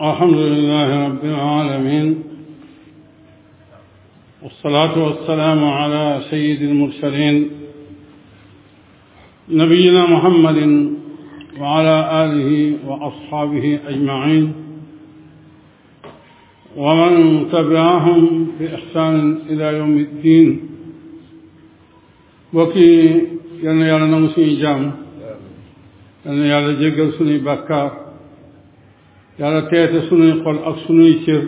الحمد لله رب العالمين والصلاة والسلام على سيد المرسلين نبينا محمد وعلى آله وأصحابه أجمعين ومن تبعهم بإحسان إلى يوم الدين mbokk yi yal na yàlla nangu suñuy jaam yal na yàlla jéggal suñuy bàkkaar yàlla teete suñuy xol ak suñuy cër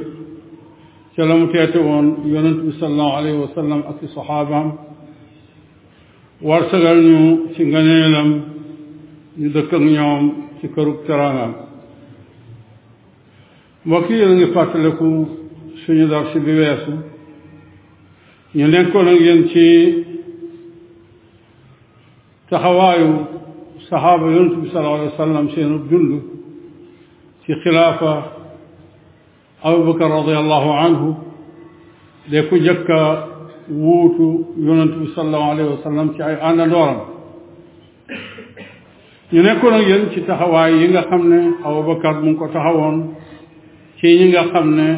ca la mu teete woon yonent bi sallallahu alayhi wa sallam ak i saxaabaam warsagal ñu ci nganeelam ñu dëkk ak ñoom ci kërug teraangaam mbokk yi yéen a ngi fàttaliku suñu dar si bi weesu ñu nekkoon ak yéen ci taxawaayu saxaaba yonent bi sallallahu alayhi wa sallam seenu dund ci xilaafa abubakar radiallahu anhu de ku njëkk a wuutu yonent bi sallallahu alayhi wa sallam ci ay àndandooram ñu nekkoon ak yéen ci taxawaay yi nga xam ne Abubakar mu ngi ko taxawoon ci ñi nga xam ne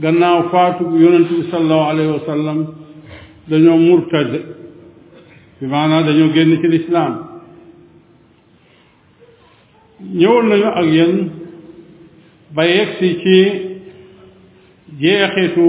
gannaaw faatu yonent bi sallallahu alayhi wa sallam dañoo murtad bi maanaam dañoo génn ci lislaam ñëwoon nañu ak yéen ba yegsi ci jeexitu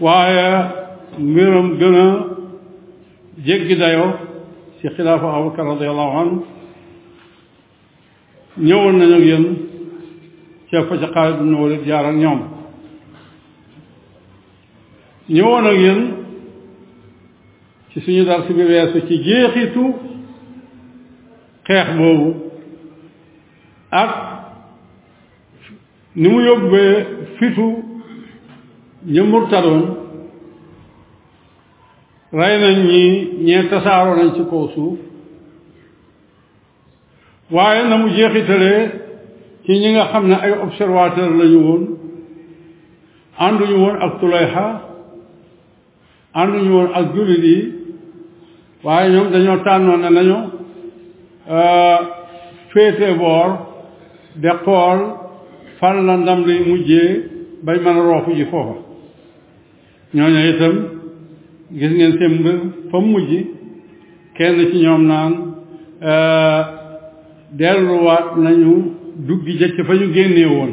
waaye mbiram gën a jéggi dayo ci xilaafa abubakar radiallahu anhu ñëwoon nañu ak yéen ca fa ca Xaalid ibn Walid jaar ak ñoom ñëwoon ak yéen ci suñu dar si bi weesu ci jeexitu xeex boobu ak ni mu yóbbee fitu ña murtadoon rey nañ ñi ñee tasaaroo nañ ci kaw suuf waaye na mu jeexitalee ci ñi nga xam ne ay observateur lañu woon ànduñu woon ak Tulayha ànduñu woon ak jullit yi waaye ñoom dañoo tànnoon ne nañu féete boor de xool fan la ndam li mujjee bañ mën a roofu ji foofa ñooñu itam gis ngeen seen mbir fa mujj kenn ci ñoom naan delluwaat nañu duggi jëcc fa ñu génnee woon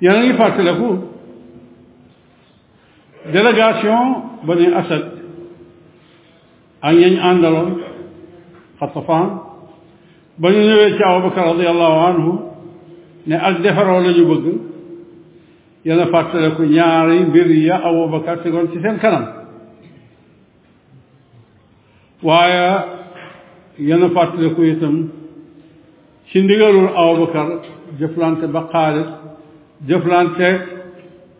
yéen a ngi fàttaliku délégation bani asad ak ñañ àndaloon xatafaan ba ñu ñëwee ci abubakar radiallahu anhu ne ak defaroo la ñu bëgg yéen a fàttaliku ñaari mbir ya abubakar tegoon ci seen kanam waaye yéen a fàttaliku itam ci ndigalul Abubakar jëflante ba xaalis jëflante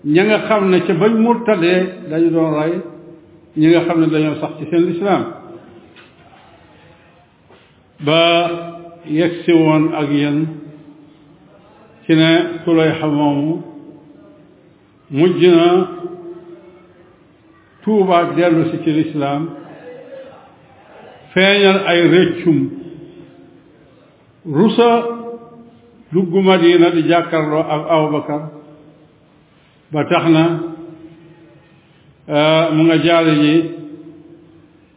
ña nga xam ne ca bañ murtadee dañu doon rey ñi nga xam ne dañoo sax ci seen lislaam ba yegg si woon ak yéen ci ne Tulayha moomu mujj na tuubaat dellu si ci lislaam feeñal ay rëccum rusa dugg Madina di jàkkarloo ak Abubakar ba tax na mu nga jaale ji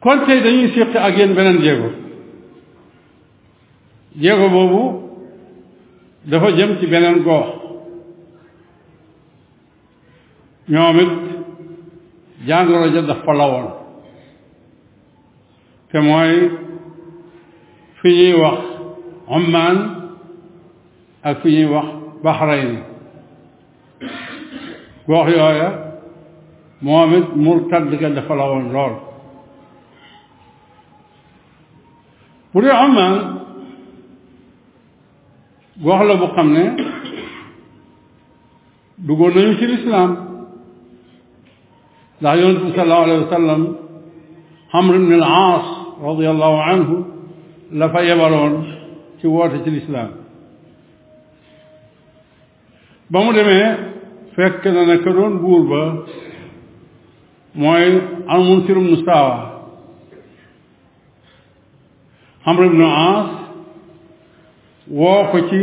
kon tey dañuy séq ak yéen beneen jéego jéego boobu dafa jëm ci beneen gox ñoom it jàngoro ja dafa lawoon te mooy fi ñuy wax Oman ak fi ñuy wax Bahrain gox yooya moom it murtad ga dafa la woon lool bu dee Oman gox la bu xam ne duggoon nañu ci lislaam ndax yonent bi sallallahu alayhi wa sallam Amr ibn al-Aas radiyallahu anhu la fa yebaloon ci woote ci lislaam ba mu demee fekk na ne ka doon buur ba mooy almun sirum nu saawa Amr ibn Aas woo ko ci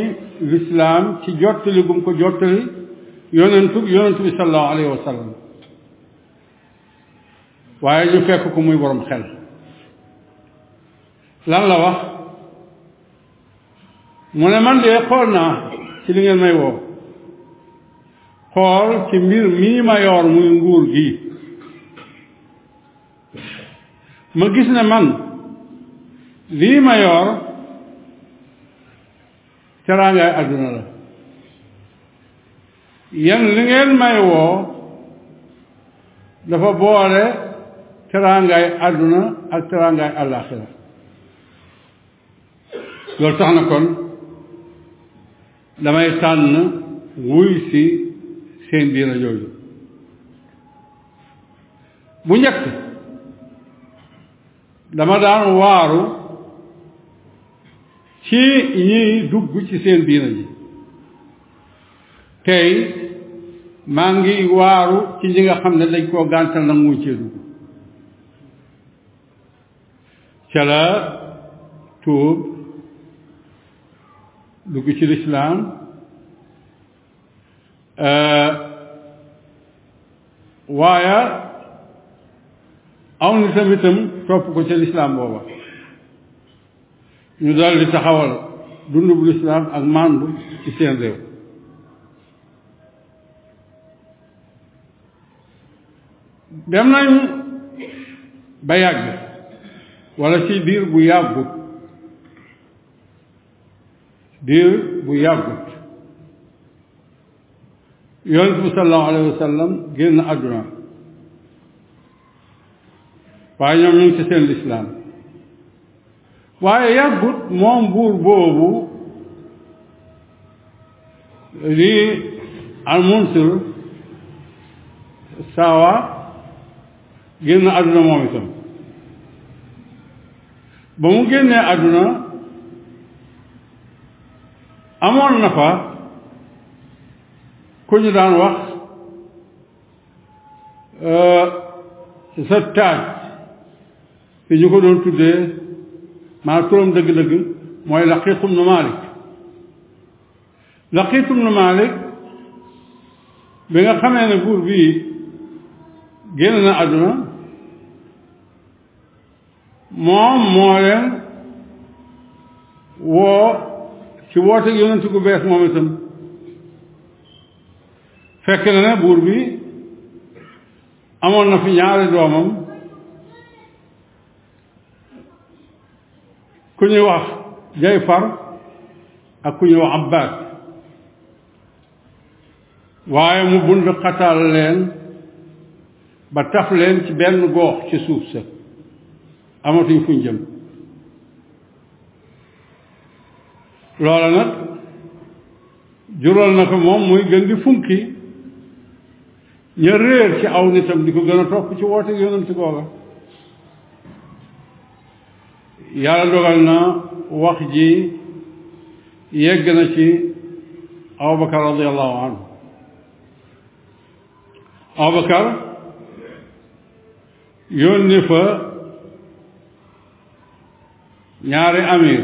lislaam ci jottali gum ko jottali yonentu yonentu bi sallallahu alayhi wa sallam waaye ñu fekk ko muy borom xel lan la wax mu ne man de xool naa ci li ngeen may woo xool ci mbir mii ma yor muy nguur gi ma gis ne man lii ma yor teraangaay àdduna la yéen li ngeen may woo dafa boole teraangaay àdduna ak teraangaay àllaaxira loolu tax na kon damay tànn wuy si seen diina jooju bu njëkk dama daan waaru ci ñiy dugg ci seen diina ji tey maa ngi waaru ci ñi nga xam ne dañ koo gàntal nag muy cee dugg ca la tuub dugg ci lislaam waaye aw na tamitam topp ko ca lislaam booba ñu daal di taxawal dund bu lislaam ak màndu ci seen réew dem nañ ba yàgg wala ci diir bu yàggut diir bu yàggut yonent bi sallallahu alayhi wa sallam génn àdduna waaye ñoom ñu ngi ci seen lislaam waaye yàggut moom buur boobu li almunsir saawa génn àdduna moom itam ba mu génnee àdduna amoon na fa ku ñu daan wax sa taaj te ñu ko doon tuddee maa turam dëgg-dëgg mooy Laqiit ibnu Maalik Laqiit ibnu Maalik bi nga xamee ne buur bii génn na àdduna moom moo leen woo ci woote yonent gu bees moom itam fekk na ne buur bi amoon na fi ñaari doomam ku ñuy wax Jayfar ak ku ñuy wax Abbas waaye mu bund xatal leen ba taf leen ci benn goox ci suuf sa amatuñ fuñ jëm loola nag jural na ko moom muy gën di funki ña réer ci aw nitam di ko gën a topp ci woote yonent googa yàlla dogal na wax ji yegg na ci abubakar radiallahu anhu abubakar yónni fa ñaari amir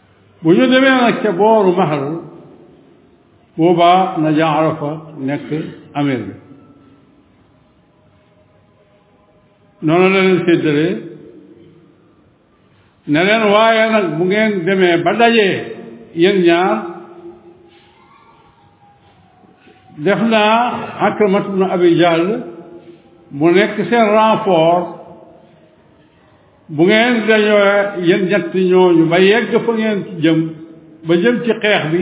bu ñu demee nag ca booru mahar boobaa na ja arafa nekk amir bi noonu la leen séddalee ne leen waaye nag bu ngeen demee ba dajee yéen ñaar def naa Akramat ibn Abi Jahl mu nekk seen renfort bu ngeen dañoo yéen ñett ñooñu ba yegg fa ngeen jëm ba jëm ci xeex bi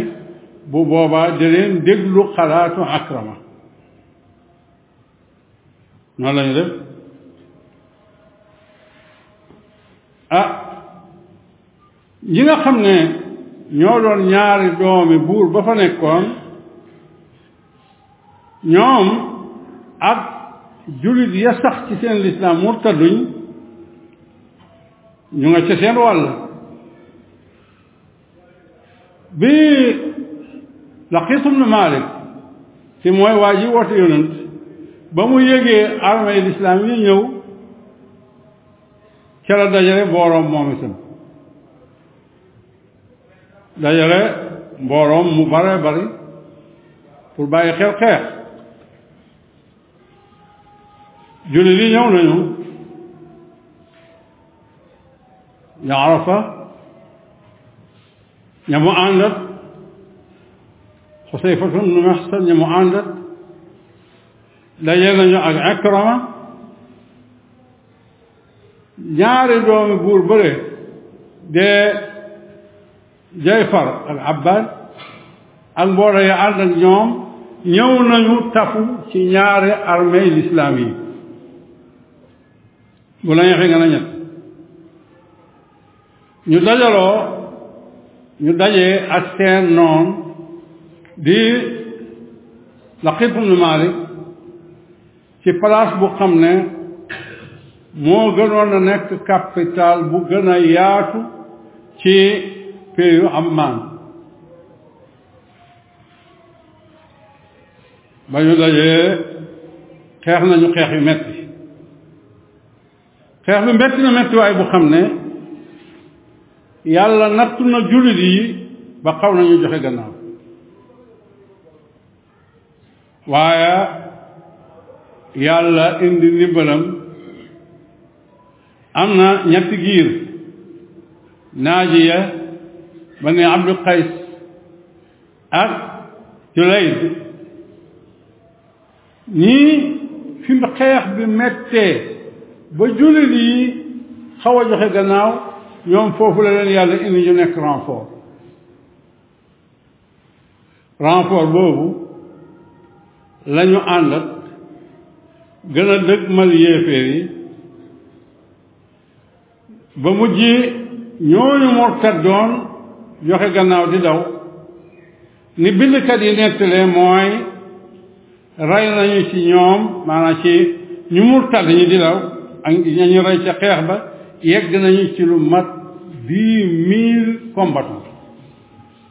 bu boobaa da leen déglu xalaatu akrama noonu lañu def ah ñi nga xam ne ñoo doon ñaari doomi buur ba fa nekkoon ñoom ak jullit ya sax ci seen lislaam murtaduñ ñu nga ca seen wàll bi Laqiit ibn Maalik ci mooy waa ji woote yonent ba mu yégee armée l'islam yi ñëw ca la dajale mbooloom moom itam dajale mbooloom mu bare bari pour bàyyi xel xeex julli li ñëw nañu ña arafa ña mu àndat xusayfatun nu maxsan ña mu àndat dajale nañu ak akrama ñaari doomi buur bëre dee jayfar ak abbad ak mbooloo ya ànd ak ñoom ñëw nañu tafu ci ñaari armée l'islam yi bu la ñexee nga na ñett ñu dajaloo ñu dajee ak seen noon di Laqit ibn Malik ci place bu xam ne moo gënoon a nekk capital bu gën a yaatu ci péeyu Amman ba ñu dajee xeex nañu xeex yu metti xeex bi metti na mettiwaay bu xam ne yàlla nattu na jullit yi ba xaw nañu joxe gannaaw waaye yàlla indi ndimbalam am na ñetti giir naajiya ba ne abdu qays ak julayd ñii fi xeex bi mettee ba jullit yi xaw a joxe gannaaw ñoom foofu la leen yàlla indi ñu nekk renfort renfort boobu la ñu àndat gën a dëgmal yéeféer yi ba mujj ñooñu murtat doon joxe gannaaw di daw ni bindkat yi nettalee mooy rey nañu ci ñoom maanaam ci ñu murtat ñi di daw ak ñañu rey ca xeex ba yegg nañu ci lu mat dix mille combattants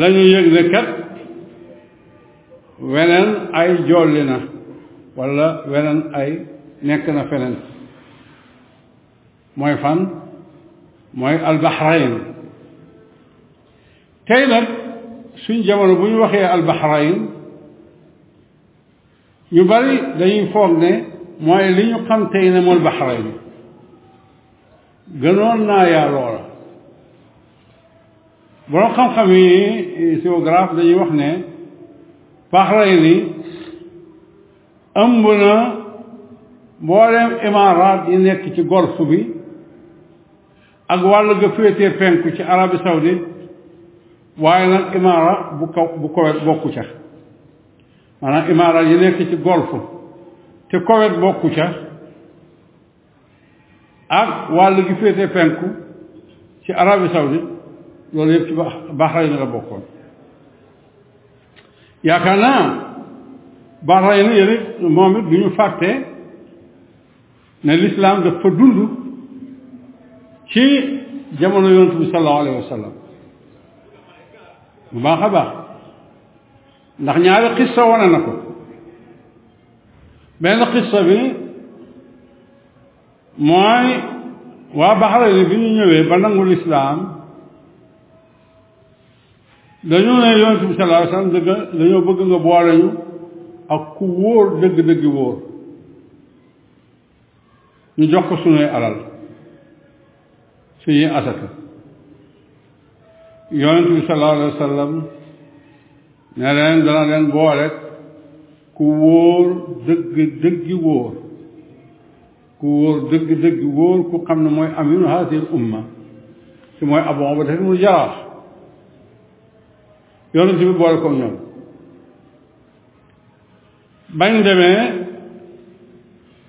lañu yëg ne kat weneen ay jolli na walla weneen ay nekk na feneen mooy fan mooy albaxrayn tey nag suñ jamono bu ñu waxee albaxrayn ñu bari dañuy foog ne mooy li ñu xam tey ne mooy baxarayn gënoon naa yaa loola borom xam-xam yi géographe dañuy wax ne baxarayn yi ëmb na mboolem imaaraat yi nekk ci golfe bi ak wàll ga féetee penku ci Arabie Saoudite waaye nag imaara bu kaw bu kowet bokku ca maanaam imaaraat yi nekk ci golfe te Koweït bokku ca ak wàll gi féete penku ci Arabie Saoudite loolu yëpp ci Bahreïn la bokkoon yaakaar naa Bahreïn yéen it moom it du ñu fàtte ne l'islam dafa dund ci jamono yonent bi sallallahu alayhi wa sallam bu baax a baax ndax ñaari xissa wane na ko benn xissa bi mooy waa Bahrayn bi ñu ñëwee ba nangu lislaam dañu ne yonent bi sallallahu alayhi wasallam dëgg dañoo bëgg nga boole ñu ak ku wóor dëgg-dëgg wóor ñu jox ko sunuy alal suñuy asaka yonent bi sallallahu alayhi wa sallam ne leen dana leen boole ku wóor dëgg dëggi wóor ku wóor dëgg dëggi wóor ku xam ne mooy aminu hasil umma si mooy Abu Ubayda ibnu Jarrah yonent bi boole ko ñoom bañ demee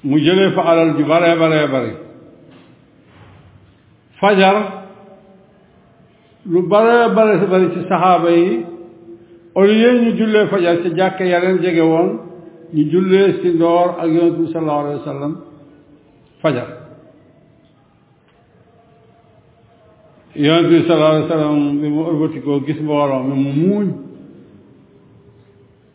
mu jëlee fa alal ju baree baree bari fajar lu baree bare si bari ci saxaaba yi au lieu ñu jullee fajar ci jàkk ya leen jege woon ñu jullee si ndoor ak yonent bi sallallahu alayhi wa sallam fajar yonent bi sallallahu alayhi wa sallam bi mu ëlbatikoo gis mbooloo mi mu muuñ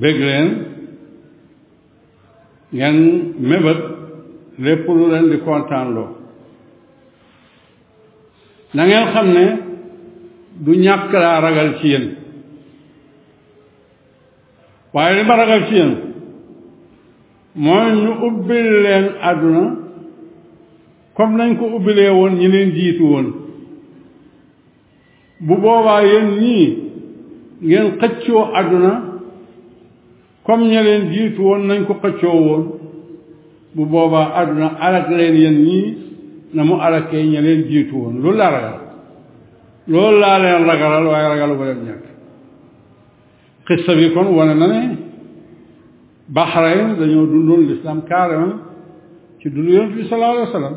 bég leen ngeen mébét lépp lu leen di kontaanloo na ngeen xam ne du ñàkk laa ragal ci yéen waaye li ma ragal ci yéen mooy ñu ubbil leen àdduna comme nañ ko ubbilee woon ñi leen jiitu woon bu boobaa yéen ñii ngeen xëccoo àdduna comme ña leen jiitu woon nañ ko xëccoo woon bu boobaa àdduna alak leen yéen ñii na mu alakee ña leen jiitu woon lu la ragal loolu laa leen ragalal waaye ragalu ba leen ñàkk xista bi kon wane na ne Bahrain dañoo dundoon l'islam carrément ci dundu yonent bi sallallahu alayhi wa sallam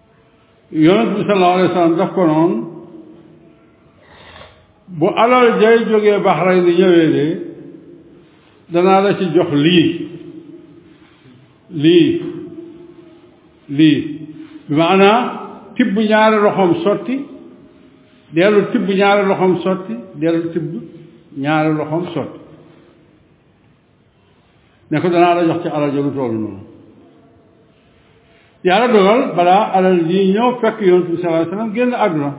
yonent bi sallallahu alayhi wa sallam daf ko noonu bu alal jay jógee Bahrayn di ñëwee de danaa la ci jox lii lii lii bi maanaa tibb ñaari loxoom sotti dellu tibb ñaari loxoom sotti dellu tibb ñaari loxoom sotti ne ko danaa la jox ci alal ja lu toll noonu yàlla dogal balaa alal ji ñëw fekk yonent bi sallallahu alayhi wasallam génn àdduna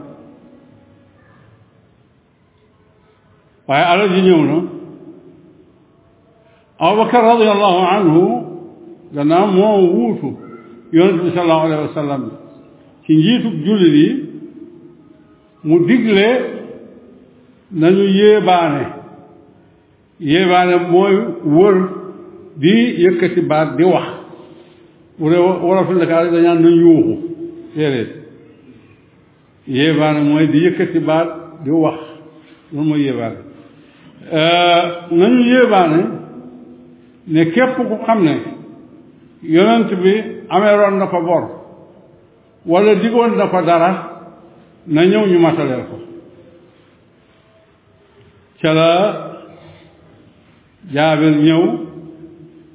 waaye alal ji ñëw na Abubakar radiyallahu anhu gannaaw moo wuutu yonent bi sallallahu alayhi wa sallam ci njiitu jullit yi mu digle nañu yéebaane yéebaane mooy wër di yëkkati baat di wax bu dee wolof Ndakaar yi dañaan nañ yuuxu déedéet yéebaane mooy di yëkkati baat di wax loolu mooy yéebaane nañu yéebaane ne képp ku xam ne yonent bi ameeroon na ko bor wala digoon na ko dara na ñëw ñu mataleel ko ca la jaabir ñëw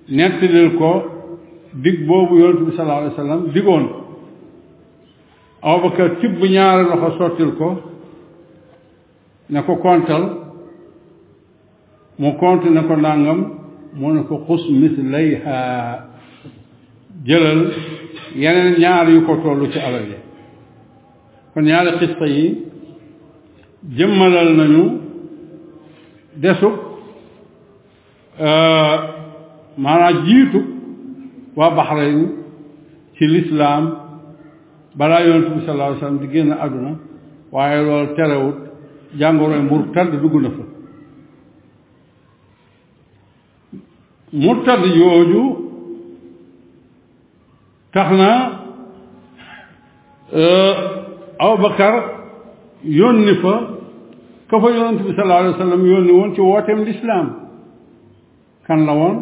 nettalil ko dig boobu yonent bi sallallahu alayhi wa sallam digoon Abubakar tibb ñaari loxo sottil ko ne ko kontal mu konte ne ko nàngam mu ne ko xus mislayha jëlal yeneen ñaar yu ko tollu ci alal yi kon ñaari xista yi jëmmalal nañu desug maanaam jiitu waa Bahrayn ci lislaam balaa yonent bi sallallahu alayhi wasallam di génn àdduna waaye loolu terewut jàngoroy murtad dugg na fa murtad yooju tax na Abubakar yónni fa ka fa yonent bi sallallahu alayhi wa sallam yónni woon ci wooteem lislaam kan la woon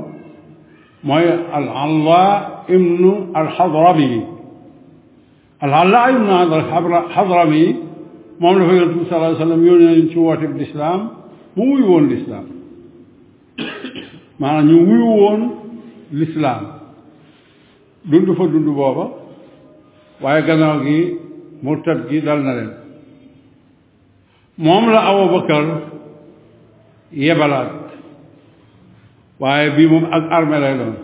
mooy al allah ibnu al xadrami al allah ibnu al xadrami moom la fa yonent bi sallallahu alayhi wa sallam yónni nañ ci wooteem lislaam mu wuyu woon lislaam maanaam ñu wuyu woon lislaam dund fa dund booba waaye gannaaw gi murtad gi dal na leen moom la Abubakar yebalaat waaye bii moom ak armée lay doon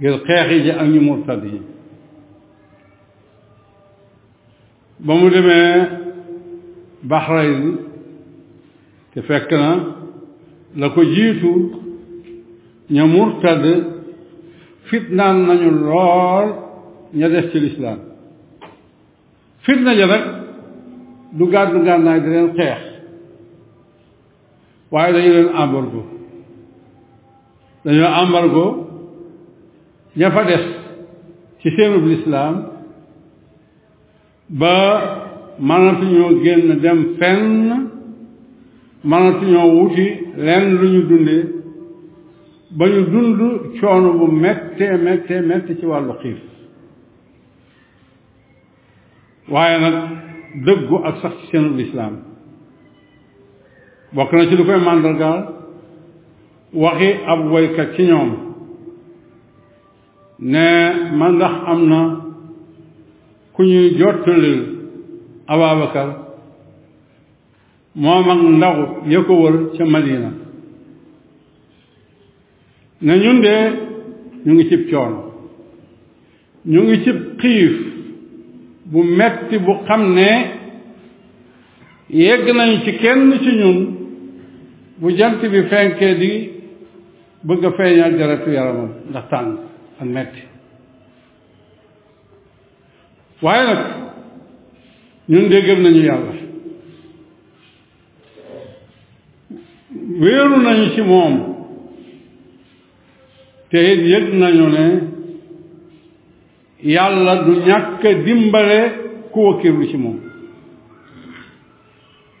ngir xeexi ji ak ñu murtad yi ba mu demee Bahrain te fekk na la ko jiitu ña murtad fitnaan nañu lool ña des ci lislaam fitna ja nag du gàddu ngànnaay di leen xeex waaye dañu leen embargo dañoo embargo ña fa des ci seenub lislaam ba mënatuñoo génn dem fenn mënatuñoo wuti lenn lu ñu dundee ba ñu dund coono bu méttee méttee méttee ci wàllu xiif waaye nag dëggu ak sax ci seenu lislaam bokk na ci lu koy màndargaal waxi ab woykat ci ñoom ne ma ndax am na ku ñuy jottali Abaabakar moom ak ndaw ya ko wër ca Madina ne ñun de ñu ngi cib coon ñu ngi cib xiif bu metti bu xam ne yegg nañu ci kenn ci ñun bu jant bi fenkee di bëgg a feeñal deretu yaramam ndax tàng ak metti waaye nag ñun de gëm nañu yàlla wéeru nañu ci moom te it yëg nañu ne yàlla du ñàkk dimbale ku wakkirlu ci moom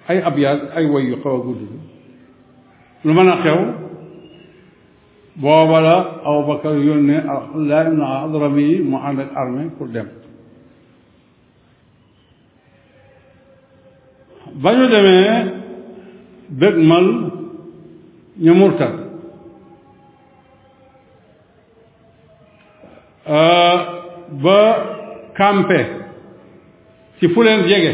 ay abyaat ay way yu xaw a gudd lu mën a xew booba la Abubakar yónnee Abdullah ibn Adrami mu ànd ak armée pour dem ba ñu demee dëgg mal ñu murtat euh, ba campé ci fu leen jege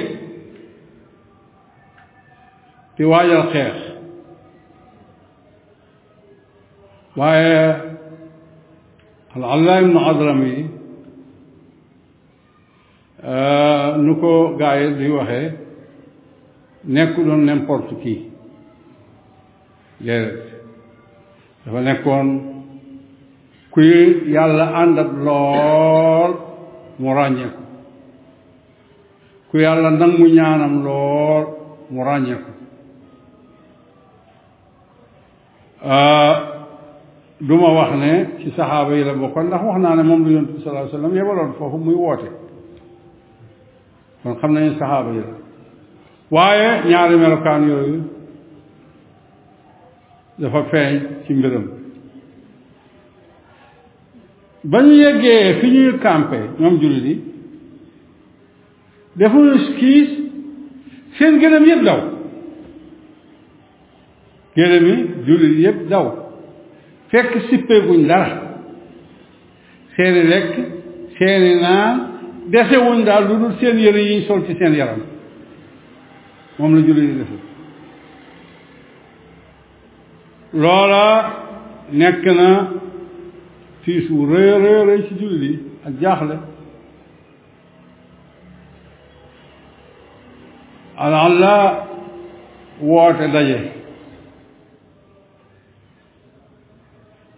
di waajal xeex waaye al-Allaah ibnu Hadrami euh, nu ko gaaye di waxee nekku doon n'importe qui déedéet dafa nekkoon kuy yàlla àndat lool mu ràññeeku ku yàlla nangu ñaanam lool mu ràññeeku du ma wax ne ci saxaaba yi la bokkoon ndax wax naa ne moom la yonent bi sallallahu alayhi wasallam yebaloon foofu muy woote kon xam nañu saxaaba yi la waaye ñaari melokaan yooyu dafa feeñ ci mbiram ba ñu yeggee fi ñuy campé ñoom jullit yi defuñu kiis seen gëlëm yëpp daw gëlëm yi jullit yëpp daw fekk sippeeguñ dara seeni lekk seeni naan desewuñ daal lu dul seen yëre yi ñu sol ci seen yaram moom la jullit yi defe loola nekk na tiis wu rëy rëy rëy ci jullit yi ak jaaxle alaan la woote daje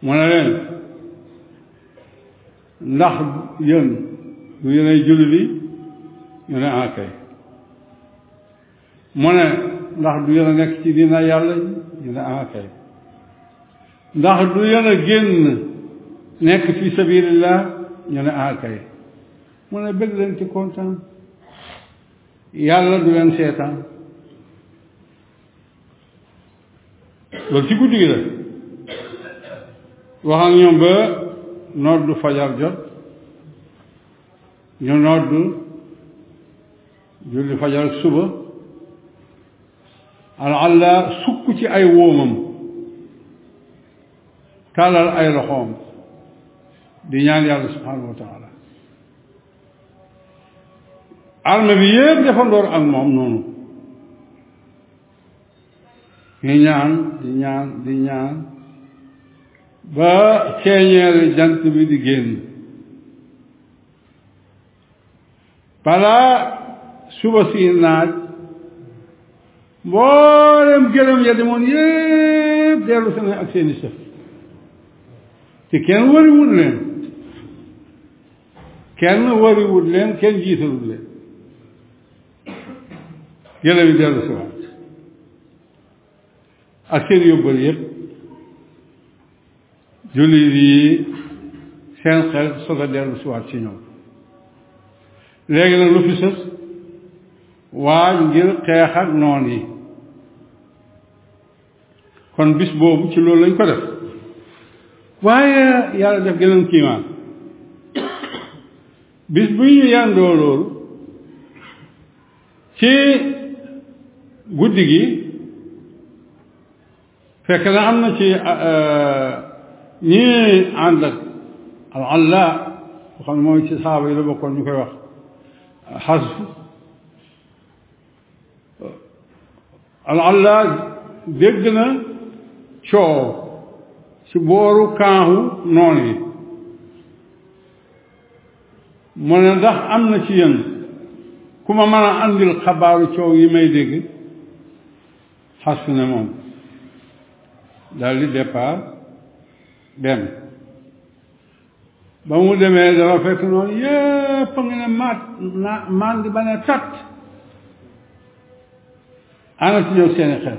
mu ne leen ndax yéen du yéenay julli li ñu ne ah kay mu ne ndax du yéen a nekk ci diina yàlla ñu ne ah kay ndax du yéen a génn nekk fi sabilillah ñu ne ah kay mu ne bëgg leen ci kontaan yàlla du leen seetaan loolu ci guddi gi la wax ak ñoom ba noddu fajar jot ñu noddu julli fajar ak suba al allah sukk ci ay wóomam tàllal ay loxoom di ñaan yàlla subhanahu wa taala arme bi yépp defandoor ak moom noonu di ñaan di ñaan di ñaan ba ceeñeere jant bi di génn balaa suba si naaj mboolem gëlëm ya demoon yépp dellu si na ak seeni sëf te kenn wariwul leen kenn wariwul leen kenn jiitalul leen gëlëm yi dellu si waat ak seen yóbbal yépp jullit yi seen xel soog a dellu si waat ci ñoom léegi nag lu fi sës waaj ngir xeex ak noon yi kon bis boobu ci loolu lañ ko def waaye yàlla def geneen kiimaan bis bu ñu yàndoo loolu ci guddi gi fekk na am na ci ñii ànd ak al alla boo xam ne moom ci saaba yi la bokkoon ñu koy wax xasf al alla dégg na coow ci booru kaaxu noon yi mu ne ndax am na ci yéen ku ma mën a andil xabaaru coow yi may dégg xas ne moom daal di départ dem ba mu demee dafa fekk noonu yépp a ngi ne maat na maan di ba ne tat ana ci ñëw seeni xel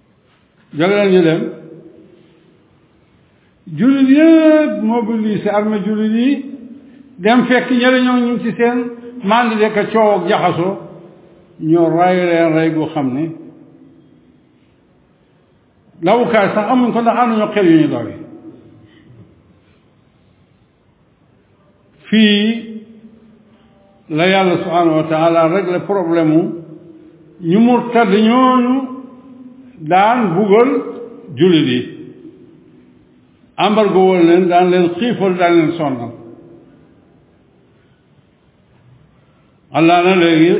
jagleen ñu dem jullit yëpp mobilisé armée jullit yi dem fekk ñële ñoo ñu ci seen mandi de ka coow ak jaxasoo ñoo ray leen rey goo xam ne lawukaay sax amuñ ko ndax am nañoo xel yu ñu doy fii la yàlla subhanahu wa taala régler problème mu ñu murtad ñooñu daan bugal jullit yi embargo woon leen daan leen xiifal daan leen sonnal allah na léegi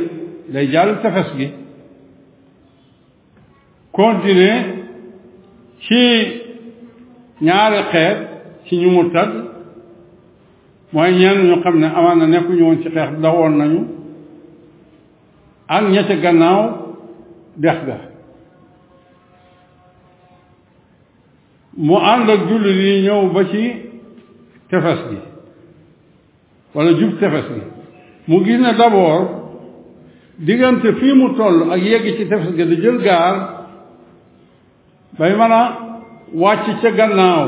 day jàll tefes gi continuer ci ñaari xeet ci ñu murtad mooy ñenn ñu xam ne amaan na nekkuñu woon ci xeex dawoon nañu ak ña ca gannaaw dex ga mu ànd ak jullit yi ñëw ba ci tefes gi wala jub tefes gi mu gis ne d'abord diggante fii mu toll ak yegg ci tefes gi di jël gaal bay mën a wàcc ca gannaaw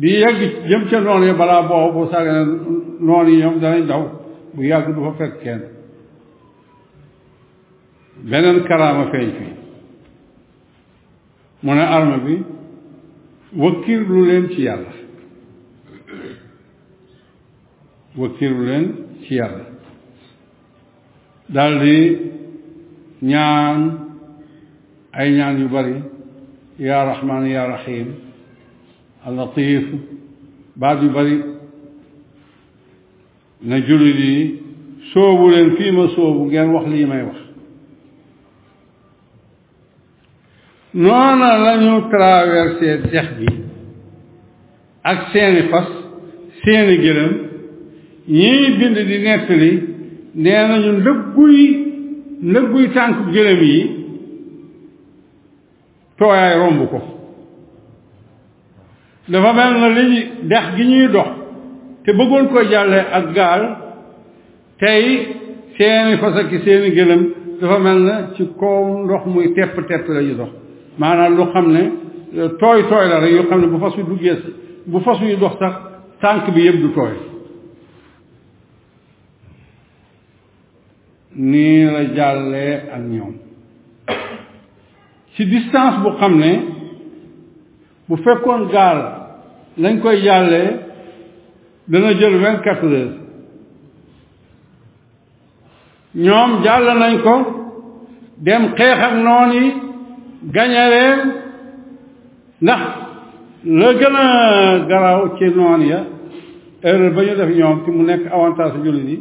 di yegg jëm ca noon yi balaa boobu bu saaga ne noon yi ñoom danañ daw bu yàgg du fa fekk kenn beneen karaama feeñ fii mu ne arme bi wakkir lu leen ci yàlla wakkir lu leen ci yàlla daldi ñaan ay ñaan yu bari yaa raxmaan yaa raxiim al latiif baat yu bari na jullit yi soobu leen fii ma soobu ngeen wax lii may wax noona lañu traversé dex bi ak seeni fas seeni gëlëm ñiy bind di nettali nee nañu ndëgguy ndëgguy tànk gëlëm yi tooyaay romb ko dafa mel na li ñu dex gi ñuy dox te bëggoon ko jàlle ak gaal tey seeni fas ak seeni gëlëm dafa mel na ci kaw ndox muy tepp tepp la ñu dox maanaam lu xam ne tooy tooy la rek yoo xam ne bu fas wi duggee bu fas wi dox sax tànk bi yëpp du tooy nii la jàllee ak ñoom ci distance bu xam ne bu fekkoon gaal lañ koy jàllee dana jël vingt quatre heures ñoom jàll nañ ko dem xeex ak noon yi gañe leen ndax la gën a garaaw ci noon ya erreur ba ñu def ñoom ci mu nekk avantage jullit yi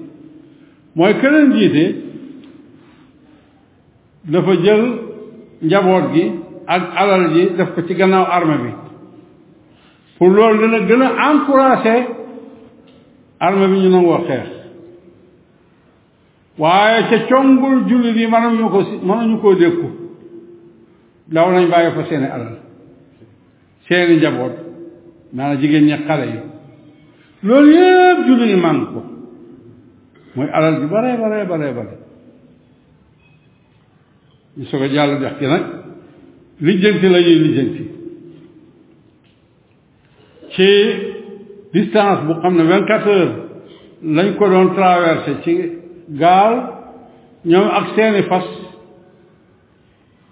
mooy keneen jiite dafa jël njaboot gi ak alal ji def ko ci gannaaw armée bi pour loolu dina gën a encourager armée bi ñu nangoo xeex waaye ca congul jullit yi mënuñu ko si mënuñu koo dékku daw nañ bàyyi fa seeni alal seeni njaboot maanaam jigéen ñi xale yi loolu yëpp julli ñu màng ko mooy alal bi bare bare bare bare ñu soog a jàll dex gi nag lijjanti la ñuy lijjanti ci distance bu xam ne vingt quatre heures lañ ko doon traversé ci gaal ñoom ak seeni fas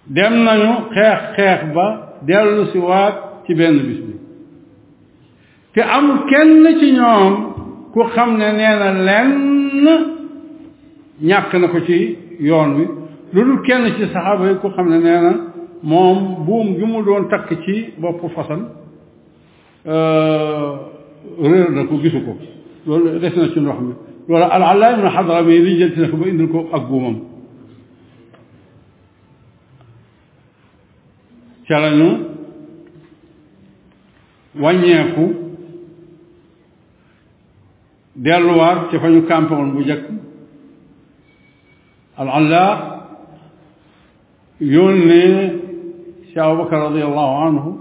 dem nañu xeex xeex ba dellu si waat ci benn bis bi te amul kenn ci ñoom ku xam ne nee na lenn ñàkk na ko ci yoon wi lu dul kenn ci saxaaba yi ku xam ne nee na moom buum gi mu doon takk ci boppu fasam euh, réer na ko gisu ko loolu des na ci ndox mi loolu al allah ibn xadra mi li jënti na ko ba indil ko ak buumam ca lañu wàññeeku delluwaat ca fa ñu campé woon bu njëkk al allah yónnee Cheikh Abubakar radiallahu anhu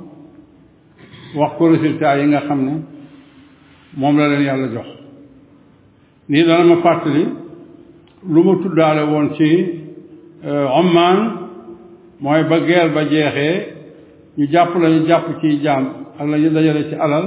wax ko résultat yi nga xam ne moom la leen yàlla jox nii dana ma fàttali lu ma tuddaale woon ci Oman mooy ba guerre ba jeexee ñu jàpp lañu jàpp ci jaam ak la ñu dajale ci alal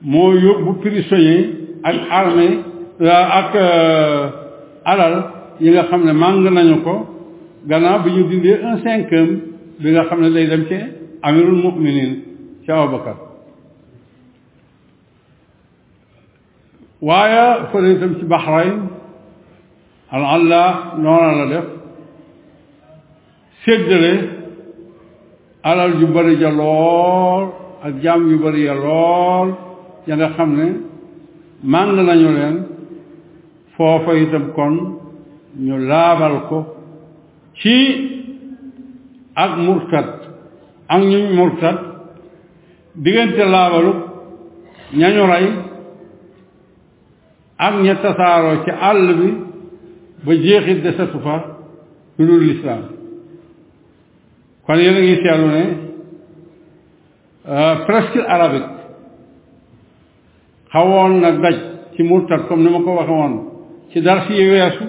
moo yóbbu prisonnier ak armée ak alal yi nga xam ne màng nañu ko gannaaw bi ñu dindee un cinquième bi nga xam ne day dem ci amirul muminin ci Abubakar waaye fële itam ci Bahrain al allah noona la def séddale alal ju bari ja lool ak jaam yu bari ya lool ya nga xam ne màng nañu leen foofa itam kon ñu laabal ko ci ak murtat ak ñuñ murtat diggante laabalu ñañu rey ak ña tasaaroo ci àll bi ba jeexit desatu fa lu dul lislaam kon yéen a ngi seetlu ne presqu'île arabique xawoon na daj ci murtad comme ni ma ko waxe woon ci dars yi weesu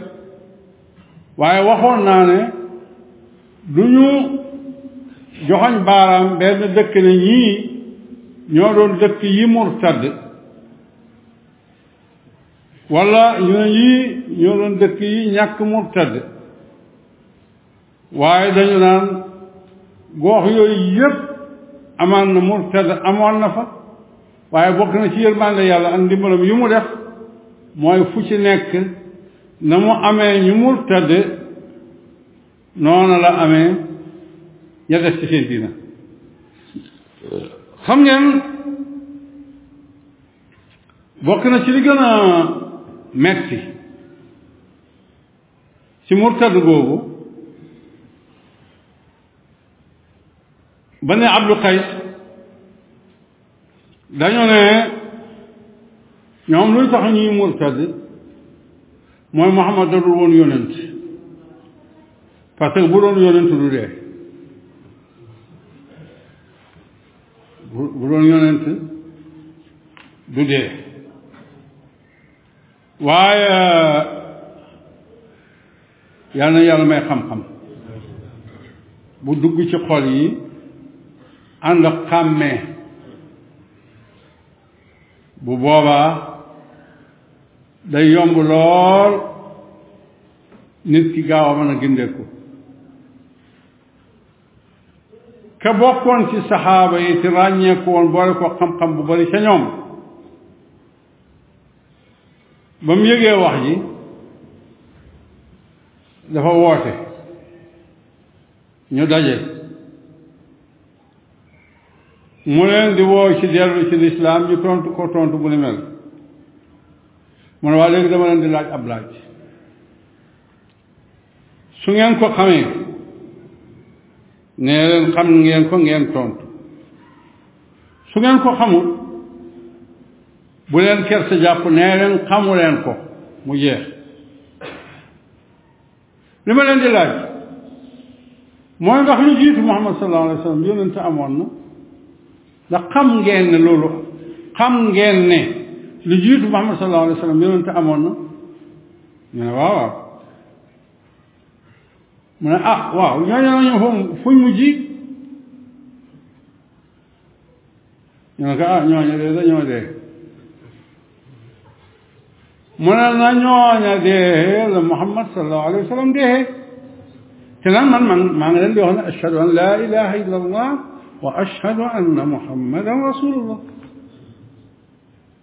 waaye waxoon naa ne du ñu joxoñ baaraam benn dëkk ne ñii ñoo doon dëkk yi murtad wala ñu ne yii ñoo doon dëkk yi ñàkk murtad waaye dañu naan goox yooyu yépp amaan na murtad amoon na fa waaye bokk na ci yërmande yàlla ak ndimbalam yu mu def mooy fu ci nekk na mu amee ñu murtad noona la amee ña des ci seen diina xam ngeen bokk na ci li gën a metti ci murtad googu ba ne Abdou Qays dañoo ne ñoom luy tax ñuy murtad mooy Muhammad da dul woon yonent parce que bu doon yonent du dee bu bu doon yonent du dee waaye yal na yàlla may xam-xam bu dugg ci xol yi ànd ak xàmmee bu boobaa day yomb lool nit ki gaaw a mën a gindeeku ka bokkoon ci saxaaba yi te ràññeeku woon boole ko xam-xam bu bari ca ñoom ba mu yëgee wax ji dafa woote ñu daje mu leen di woo ci dellu ci lislaam ñu tontu ko tontu bu ni mel mu ne waa léegi dama leen di laaj ab laaj su ngeen ko xamee nee leen xam ngeen ko ngeen tontu su ngeen ko xamul bu leen kersa jàpp nee leen xamu leen ko mu jeex li ma leen di laaj mooy ndax lu jiitu Muhammad sallallahu alayhi wa sallam yonente amoon na ndax xam ngeen ne loolu xam ngeen ne lu jiitu Muhammad sallallahu alayhi wa sallam yonente amoon na ñu ne waaw waaw mu ne ah waaw ñooñu ñooñu foofu fuñ mujj ñu ne ko ah ñooñu de dañoo dee mu ne na ñooña dee la Muhammad sallallahu alayhi wa sallam dee te nag man man maa ngi leen di wax ne ashhadu an laa ilaha illa allah wa ashhadu anna muhammadan rasulullah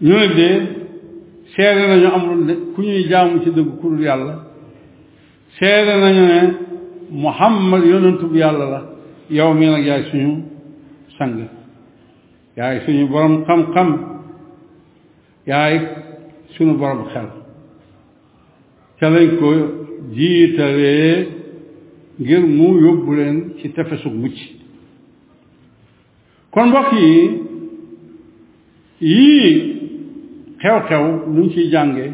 ñu ne dee seere nañu amul de ku ñuy jaamu ci dëgg ku dul yàlla seere nañu ne muhammad yonentu bu yàlla la yow mi nag yaay suñu sang yaay suñu borom xam-xam yaay suñu borom xel ca lañ ko jiitalee ngir mu yóbbu leen ci tefesug mucc kon mbokk yi yii xew-xew luñ ciy jànge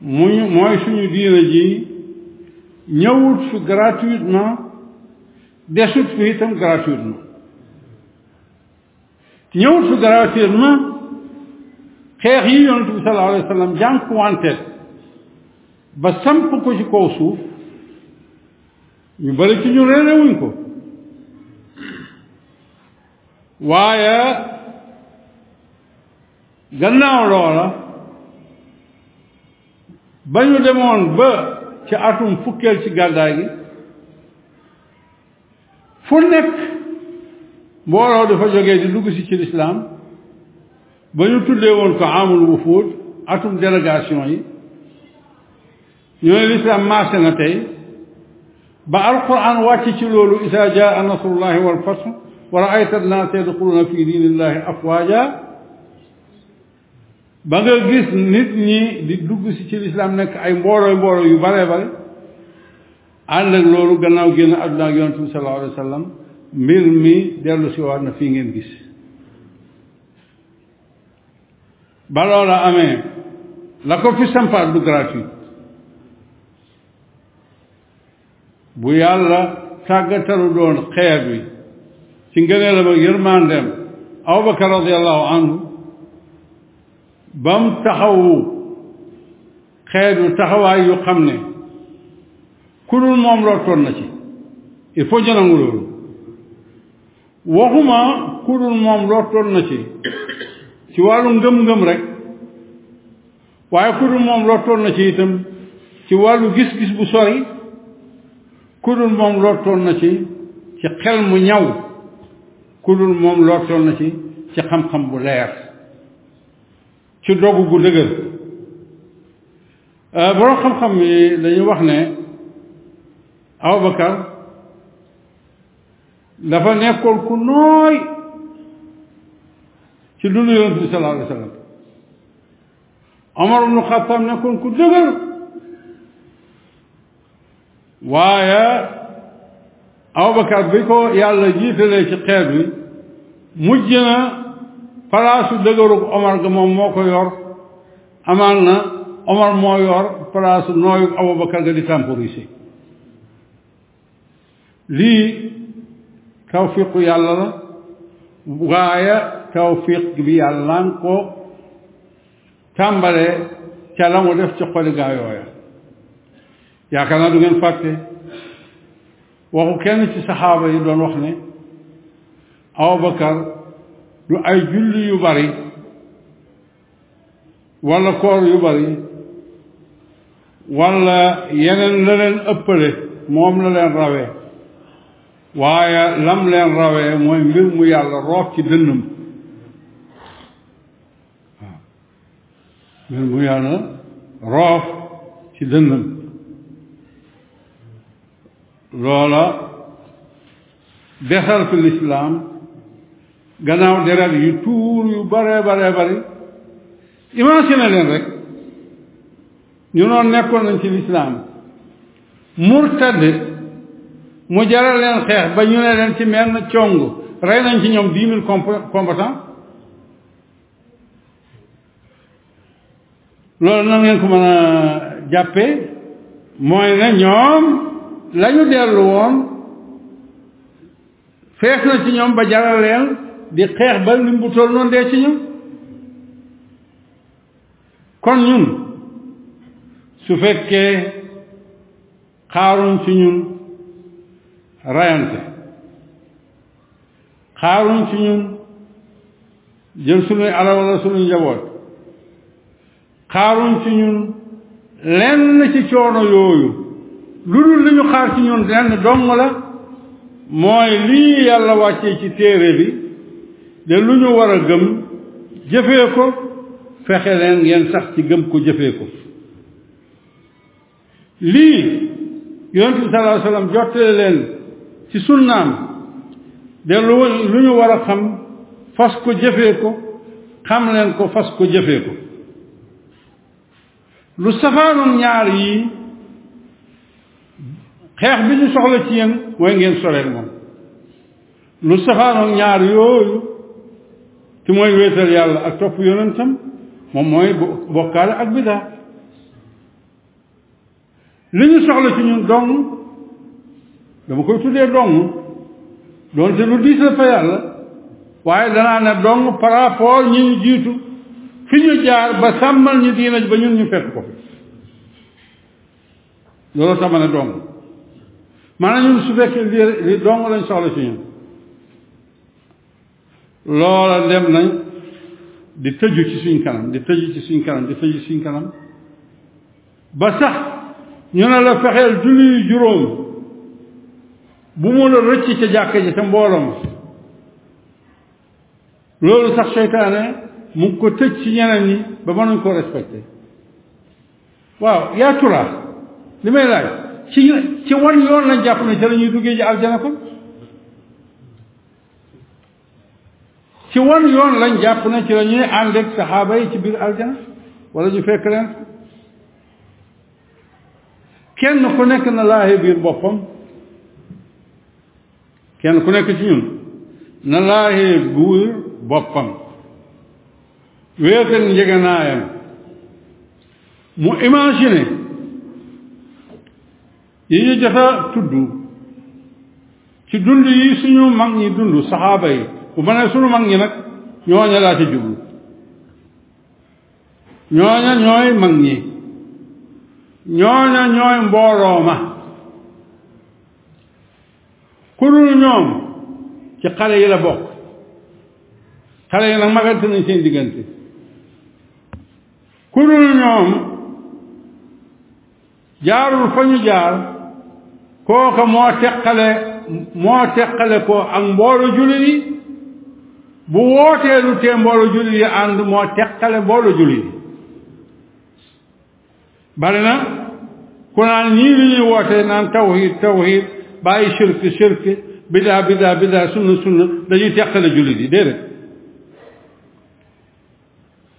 mu mooy suñu diina ji ñëwut fi gratuitement desut fi itam gratuitement ñëwut fi gratuitement xeex yi yonent bi sallallahu alayhi wa sallam jànkuwante ba samp ko ci kaw suuf ñu bari ci ñu réere wuñ ko waaye gannaaw loola ba ñu demoon ba ci atum fukkeel ci gàddaay gi fu nekk mbooloo dafa jógee di dugg si ci lislaam ba ñu tuddee woon ko amul wufuud atum délégation yi ñoo ne lislaam maase na tey ba alquran wàcc ci loolu isa jaa nasrullahi wal fath wa raayta annaasa yadxuluuna fi diinillahi afwaaja ba nga gis nit ñi di dugg si ci lislaam nekk ay mboolooy mbooloo yu bare bare ànd ak loolu gannaaw génn àdduna ak yonent bi sallallahu alayhi wa sallam mbir mi dellu si waat na fii ngeen gis ba loola amee la ko fi sampaat du gratuit bu yàlla tàggatalu doon xeer bi ci ngëneelam ak yërmandeem abubakar radiallahu anhu bam taxawu xeer bi taxawaay yu xam ne ku dul moom lottoon na ci il faut ñu nangu loolu waxuma ku dul moom lottoon na ci ci wàllu ngëm-ngëm rek waaye ku dul moom lottoon na ci itam ci wàllu gis-gis bu sori ku dul moom lottoon na ci ci xel mu ñaw ku dul moom lottoon na ci ci xam-xam bu leer ci dogu gu dëgër borom xam-xam yi dañuy wax ne Abubakar dafa nekkoon ku nooy ci dundu yonent bi sallallahu alayhi wa sallam Omar ibnu Xattaab nekkoon ku dëgër waaye Abubakar bi ko yàlla jiitalee ci xeet bi mujj na palaasu dëgërug Omar ga moom moo ko yor amaan na Omar moo yor palaasu nooyu Abubakar ga di temporiser lii tawfiqu yàlla la waaye tawfiq bi yàlla nga ko tàmbalee ca la mu def ci xoli gaa yooya yaakaar naa du ngeen fàtte waxu kenn ci saxaaba yi doon wax ne Abubakar du ay julli yu bari wala koor yu bari wala yeneen la leen ëppale moom la leen rawee waaye lam leen rawee mooy mbir mu yàlla roof ci dënnam waaw mbir mu yàlla roof ci dënnam loola desal fi lislaam gannaaw deret yu tuur yu bare bare bari imagine leen rek ñu noon nekkoon nañ ci lislaam murtad mu jaral leen xeex ba ñu ne leen ci menn cong rey nañ ci ñoom dix mille combattants loolu nan ngeen ko mën a jàppe mooy ne ñoom la ñu dellu woon fees na ci ñoom ba jaral leen di xeex ba lim bu toll noonu dee ci ñoom kon ñun su fekkee xaaruñ ci ñun rayante xaaruñ ci ñun jël suñuy alal wala suñuy njaboot xaaruñ ci ñun lenn ci coono yooyu lu dul li ñu xaar ci ñun lenn dong la mooy lii yàlla wàccee ci téere bi de lu ñu war a gëm jëfee ko fexe leen ngeen sax ci gëm ko jëfee ko lii yonent bi sallallahu alayhi wasallam jottale leen ci sunnaam de lu lu ñu war a xam fas ko jëfee ko xam leen ko fas ko jëfee ko lu safaanoon ñaar yi xeex bi ñu soxla ci yéen mooy ngeen soreel moom lu safaanoon ñaar yooyu te mooy wéetal yàlla ak topp yonentam moom mooy bokkaale ak bidaa li ñu soxla ci ñun dong dama koy tuddee dong doonte lu diis la fa yàlla waaye danaa ne dong par rapport ñi ñu jiitu fi ñu jaar ba sàmmal ñu diina ba ñun ñu fekk ko fi loolu tax ma ne dong maanaam ñun su fekkee li li dong lañ soxla ci ñun loola dem nañ di tëju ci suñ kanam di tëju ci suñ kanam di tëju suñ kanam ba sax ñu ne la fexeel julli juróom bu mu la rëcc ca jàkka ji te mbooloo ma loolu sax seytaane mu ngi ko tëj ci ñeneen ñi ba mënuñ koo respecté waaw yaa tura li may laaj ci ci wan yoon lañ jàpp ne ca la ñuy duggee ji aljana kon ci wan yoon lañ jàpp na ci la ñuy ànd ak saxaaba yi ci biir aljana wala ñu fekk leen kenn ku nekk na laaxe biir boppam kenn ku nekk ci ñun na laaxe biir boppam wéetal njeganaayam mu imaginer yi ñu jot a tudd ci dund yi suñu mag ñi dund saxaaba yi bu ma nee suñu mag ñi nag ñooña laa ci jublu ñooña ñooy mag ñi ñooña ñooy mbooloo ma ku dul ñoom ci xale yi la bokk xale yi nag magante nañ seen diggante ku dul ñoom jaarul fa ñu jaar kooka moo teqale moo teqale ko ak mboolu jullit yi bu wootee lu tee mboolu jullit yi ànd moo teqale mboolu jullit yi bari na ku naan ñii li ñuy wootee naan tawhid tawhid bàyyi shirk shirk bidaa bidaa bidaa sunna sunna dañuy teqale jullit yi déedéet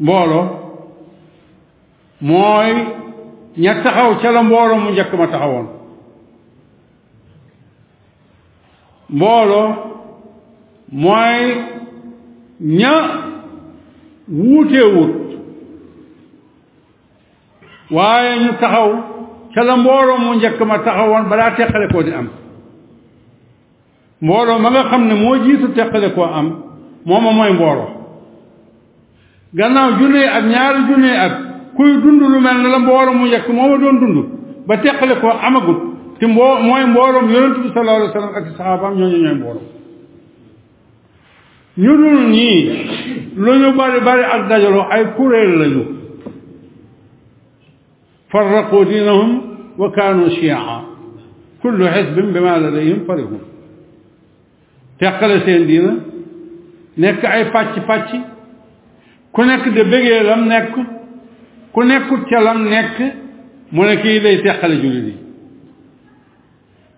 mbooloo mooy ña taxaw ca la mbooloo mu njëkk ma taxawoon mbooloo mooy ña wuutewut waaye ñu taxaw ca la mbooloo mu njëkk ma taxawoon balaa teqale koo di am mbooloo ma nga xam ne moo jiitu teqale koo am mooma mooy mbooloo gannaaw junne ak ñaari junne ak kuy dund lu mel ne la mbooloo mu yekk mooma doon dund ba teqale koo amagut te mboo mooy mbooloom yonent bi sallallahu alayhi wa sallam ak saxaabaam ñooñu ñooy mbooloom ñu dul ñii lu ñu bari bari ak dajaloo ay kuréel lañu farraqu diinahum wa kaanu chiaa kullu xisbin bima ladayhim farihun teqale seen diina nekk ay pàcc-pàcc ku nekk de bëggee lam nekk ku nekkut ca lam nekk mu ne kii day teqale jullit yi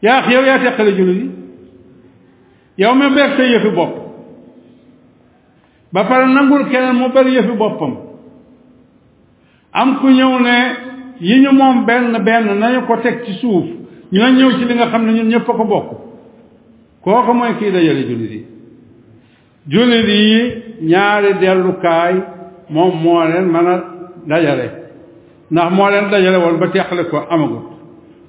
yaa yow yaa teqale jullit yi yow ma beeg sa yëfi bopp ba pare nangul keneen mu bari yëfi boppam am ku ñëw ne yi ñu moom benn benn nañu ko teg ci suuf ñoo ñëw ci li nga xam ne ñun ñëpp a ko bokk kooku mooy kii dajale jullit yi jullit yi ñaari dellukaay moom moo leen mën a dajale ndax moo leen dajale woon ba teqale ko amagut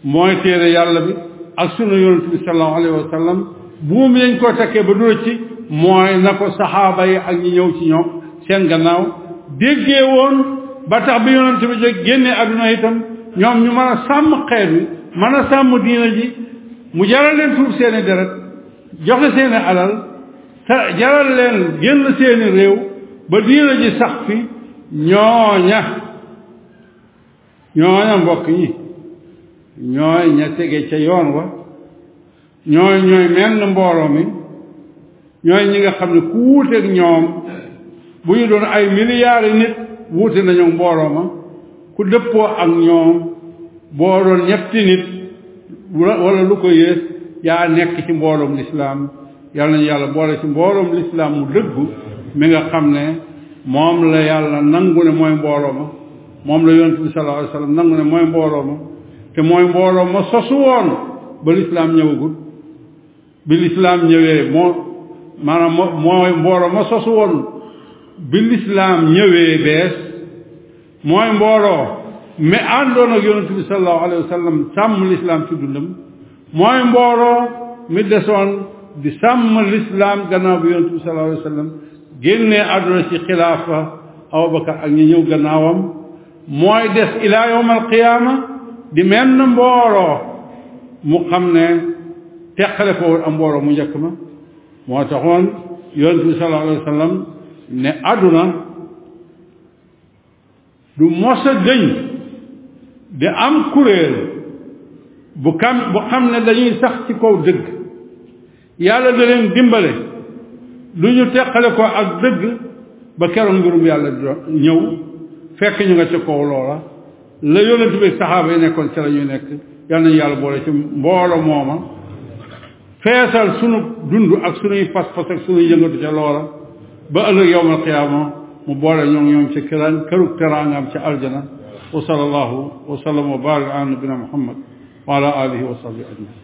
mooy téere yàlla bi ak sunu yonent bi sallallahu alayhi wa sallam buum yañ ko takkee ba dula ci mooy na ko saxaaba yi ak ñi ñëw ci ñoom seen gannaaw déggee woon ba tax bi yonent bi jóg génne adduna itam ñoom ñu mën a sàmm xeet wi mën a sàmm diina ji mu jaral leen tuub seeni deret joxe seeni alal te jaral leen génn seeni réew ba diina ji sax fi ñooña ñooña mbokk yi ñooy ña tege ca yoon wa ñooy ñooy menn mbooloo mi ñooy ñi nga xam ne ku wuuteeg ñoom bu ñu doon ay milliards yi nit wuute nañu mbooloo ma ku dëppoo ak ñoom boo doon ñetti nit wala lu ko yées yaa nekk ci mbooloom lislaam yàlla nañu yàlla boole ci mbooloom lislaam mu dëggu mi nga xam ne moom la yàlla nangu ne mooy mbooloo ma moom la yonent bi sallallahu alayhi wa sallam nangu ne mooy mbooloo ma te mooy mbooloo ma sosu woon ba lislaam ñëwagul bi lislaam ñëwee moo maanaam moo mooy mbooloo ma sosu woon bi lislaam ñëwee bees mooy mbooloo mais àndoon ak yonent bi sallallahu alayhi wa sallam sàmm lislaam ci dundam mooy mbooloo mi desoon di sàmm lislaam gannaaw bi yonent bi sallallahu alayhi wa sallam génnee àdduna ci xilaafa Abubakar ak ñi ñëw gannaawam mooy des ilaa yawm alqiyaama di menn mbooloo mu xam ne teqale ko woon am mbooloo mu njëkk ma moo taxoon yonent bi sallallahu alayhi wa sallam ne àdduna du mos a gëñ di am kuréel bu kam bu xam ne dañuy sax ci kaw dëgg yàlla da leen dimbale du ñu teqale ko ak dëgg ba keroog mbirum yàlla di doon ñëw fekk ñu nga ca kaw loola la yonent bi saxaaba yi nekkoon ca la ñuy nekk yal nañu yàlla boole ci mboolo mooma feesal sunu dund ak sunuy fas-fas ak sunuy yëngatu ca loola ba ëllëg yowmal qiyaama mu boole ñoom ñoom ci këran kërug teraangaam ci aljana wa sallallahu wa sallam wa barik ala nabina muhammad wa ala alihi wa sahbihi ajmain